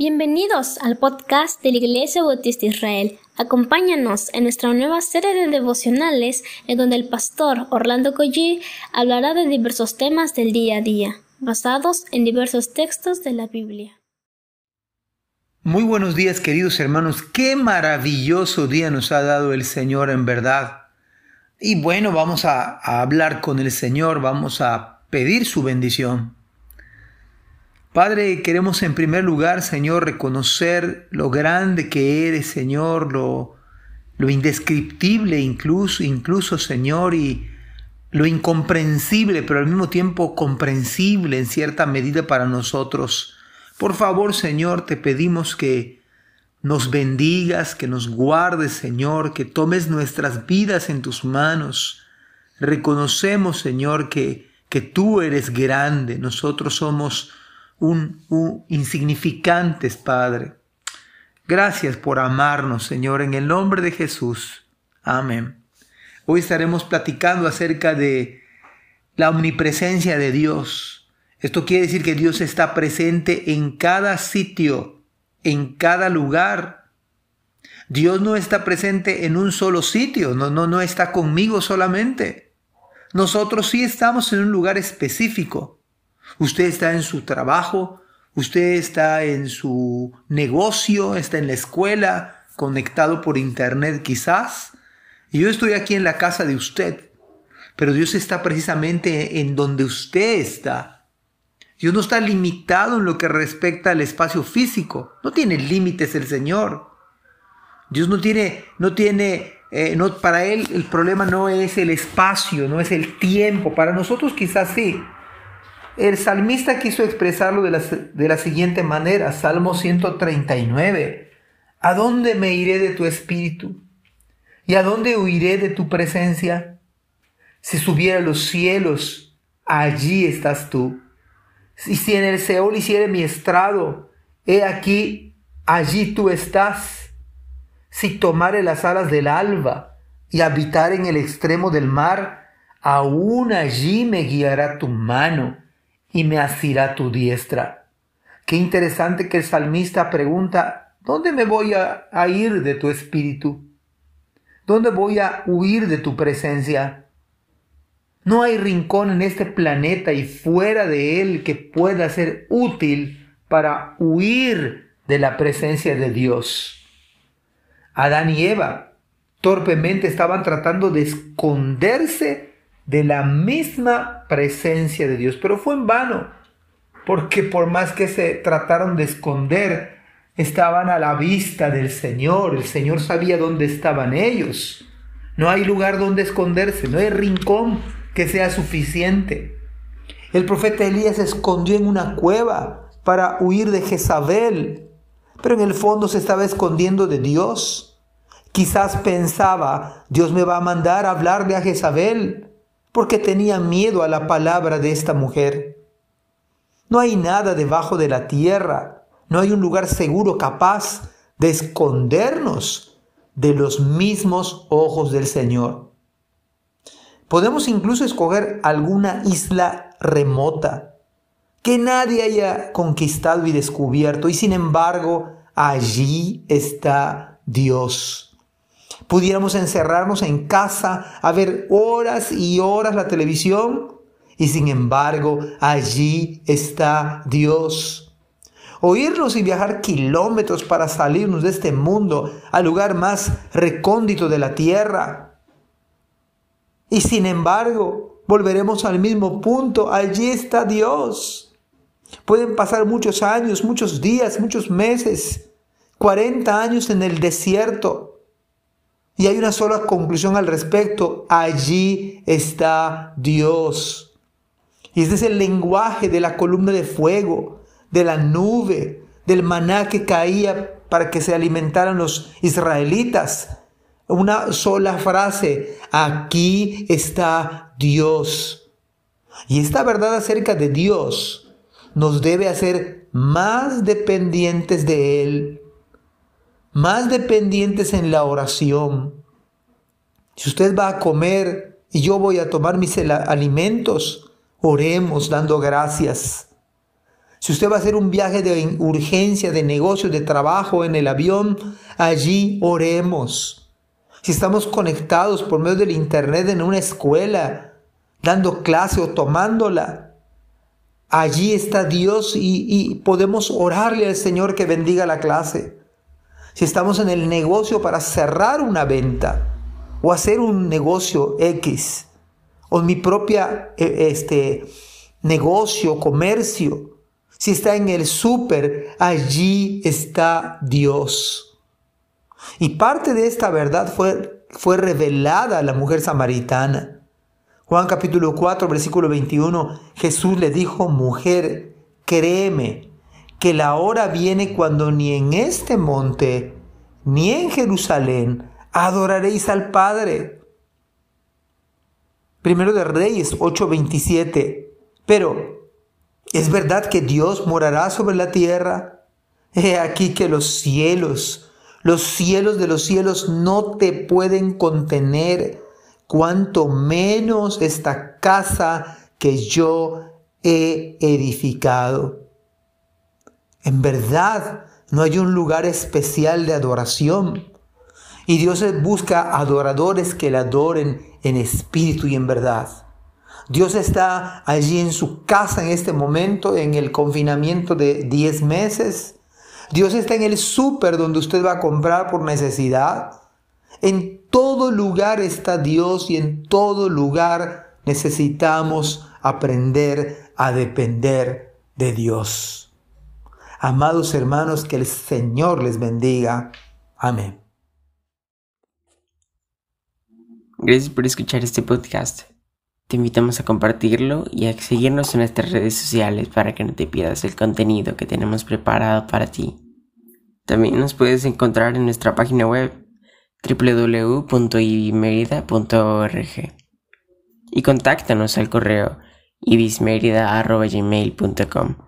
Bienvenidos al podcast de la Iglesia Bautista Israel. Acompáñanos en nuestra nueva serie de devocionales en donde el pastor Orlando Collie hablará de diversos temas del día a día, basados en diversos textos de la Biblia. Muy buenos días queridos hermanos, qué maravilloso día nos ha dado el Señor en verdad. Y bueno, vamos a, a hablar con el Señor, vamos a pedir su bendición. Padre, queremos en primer lugar, Señor, reconocer lo grande que eres, Señor, lo, lo indescriptible incluso, incluso, Señor, y lo incomprensible, pero al mismo tiempo comprensible en cierta medida para nosotros. Por favor, Señor, te pedimos que nos bendigas, que nos guardes, Señor, que tomes nuestras vidas en tus manos. Reconocemos, Señor, que, que tú eres grande, nosotros somos un, insignificantes, Padre. Gracias por amarnos, Señor, en el nombre de Jesús. Amén. Hoy estaremos platicando acerca de la omnipresencia de Dios. Esto quiere decir que Dios está presente en cada sitio, en cada lugar. Dios no está presente en un solo sitio, no, no, no está conmigo solamente. Nosotros sí estamos en un lugar específico. Usted está en su trabajo, usted está en su negocio, está en la escuela, conectado por internet quizás. Y yo estoy aquí en la casa de usted, pero Dios está precisamente en donde usted está. Dios no está limitado en lo que respecta al espacio físico. No tiene límites el Señor. Dios no tiene, no tiene, eh, no, para Él el problema no es el espacio, no es el tiempo. Para nosotros quizás sí. El salmista quiso expresarlo de la, de la siguiente manera, Salmo 139. ¿A dónde me iré de tu espíritu? ¿Y a dónde huiré de tu presencia? Si subiera a los cielos, allí estás tú. Y si en el Seol hiciere mi estrado, he aquí, allí tú estás. Si tomare las alas del alba y habitar en el extremo del mar, aún allí me guiará tu mano y me asirá tu diestra. Qué interesante que el salmista pregunta, ¿dónde me voy a, ir de tu espíritu? ¿Dónde voy a huir de tu presencia? No hay rincón en este planeta y fuera de él que pueda ser útil para huir de la presencia de Dios. Adán y Eva torpemente estaban tratando de esconderse de la misma presencia de Dios. Pero fue en vano, porque por más que se trataron de esconder, estaban a la vista del Señor. El Señor sabía dónde estaban ellos. No hay lugar donde esconderse, no hay rincón que sea suficiente. El profeta Elías se escondió en una cueva para huir de Jezabel, pero en el fondo se estaba escondiendo de Dios. Quizás pensaba, Dios me va a mandar a hablarle a Jezabel, porque tenía miedo a la palabra de esta mujer. No hay nada debajo de la tierra, no hay un lugar seguro capaz de escondernos de los mismos ojos del Señor. Podemos incluso escoger alguna isla remota que nadie haya conquistado y descubierto y sin embargo allí está Dios pudiéramos encerrarnos en casa a ver horas y horas la televisión y sin embargo allí está Dios. Oírnos y viajar kilómetros para salirnos de este mundo al lugar más recóndito de la tierra. Y sin embargo, volveremos al mismo punto. Allí está Dios. Pueden pasar muchos años, muchos días, muchos meses, 40 años en el desierto. Y hay una sola conclusión al respecto. Allí está Dios. Y este es el lenguaje de la columna de fuego, de la nube, del maná que caía para que se alimentaran los israelitas. Una sola frase. Aquí está Dios. Y esta verdad acerca de Dios nos debe hacer más dependientes de Él más dependientes en la oración. Si usted va a comer y yo voy a tomar mis alimentos, oremos dando gracias. Si usted va a hacer un viaje de urgencia, de negocio, de trabajo en el avión, allí oremos. Si estamos conectados por medio del Internet en una escuela, dando clase o tomándola, allí está Dios y, y podemos orarle al Señor que bendiga la clase. Si estamos en el negocio para cerrar una venta o hacer un negocio X, o mi propia eh, este, negocio, comercio, si está en el súper, allí está Dios. Y parte de esta verdad fue, fue revelada a la mujer samaritana. Juan capítulo 4, versículo 21, Jesús le dijo, mujer, créeme que la hora viene cuando ni en este monte, ni en Jerusalén adoraréis al Padre. Primero de Reyes 8:27. Pero, ¿es verdad que Dios morará sobre la tierra? He aquí que los cielos, los cielos de los cielos no te pueden contener, cuanto menos esta casa que yo he edificado. En verdad, no hay un lugar especial de adoración. Y Dios busca adoradores que le adoren en espíritu y en verdad. Dios está allí en su casa en este momento, en el confinamiento de 10 meses. Dios está en el súper donde usted va a comprar por necesidad. En todo lugar está Dios y en todo lugar necesitamos aprender a depender de Dios. Amados hermanos, que el Señor les bendiga. Amén. Gracias por escuchar este podcast. Te invitamos a compartirlo y a seguirnos en nuestras redes sociales para que no te pierdas el contenido que tenemos preparado para ti. También nos puedes encontrar en nuestra página web www.ibismerida.org y contáctanos al correo ibismerida.gmail.com.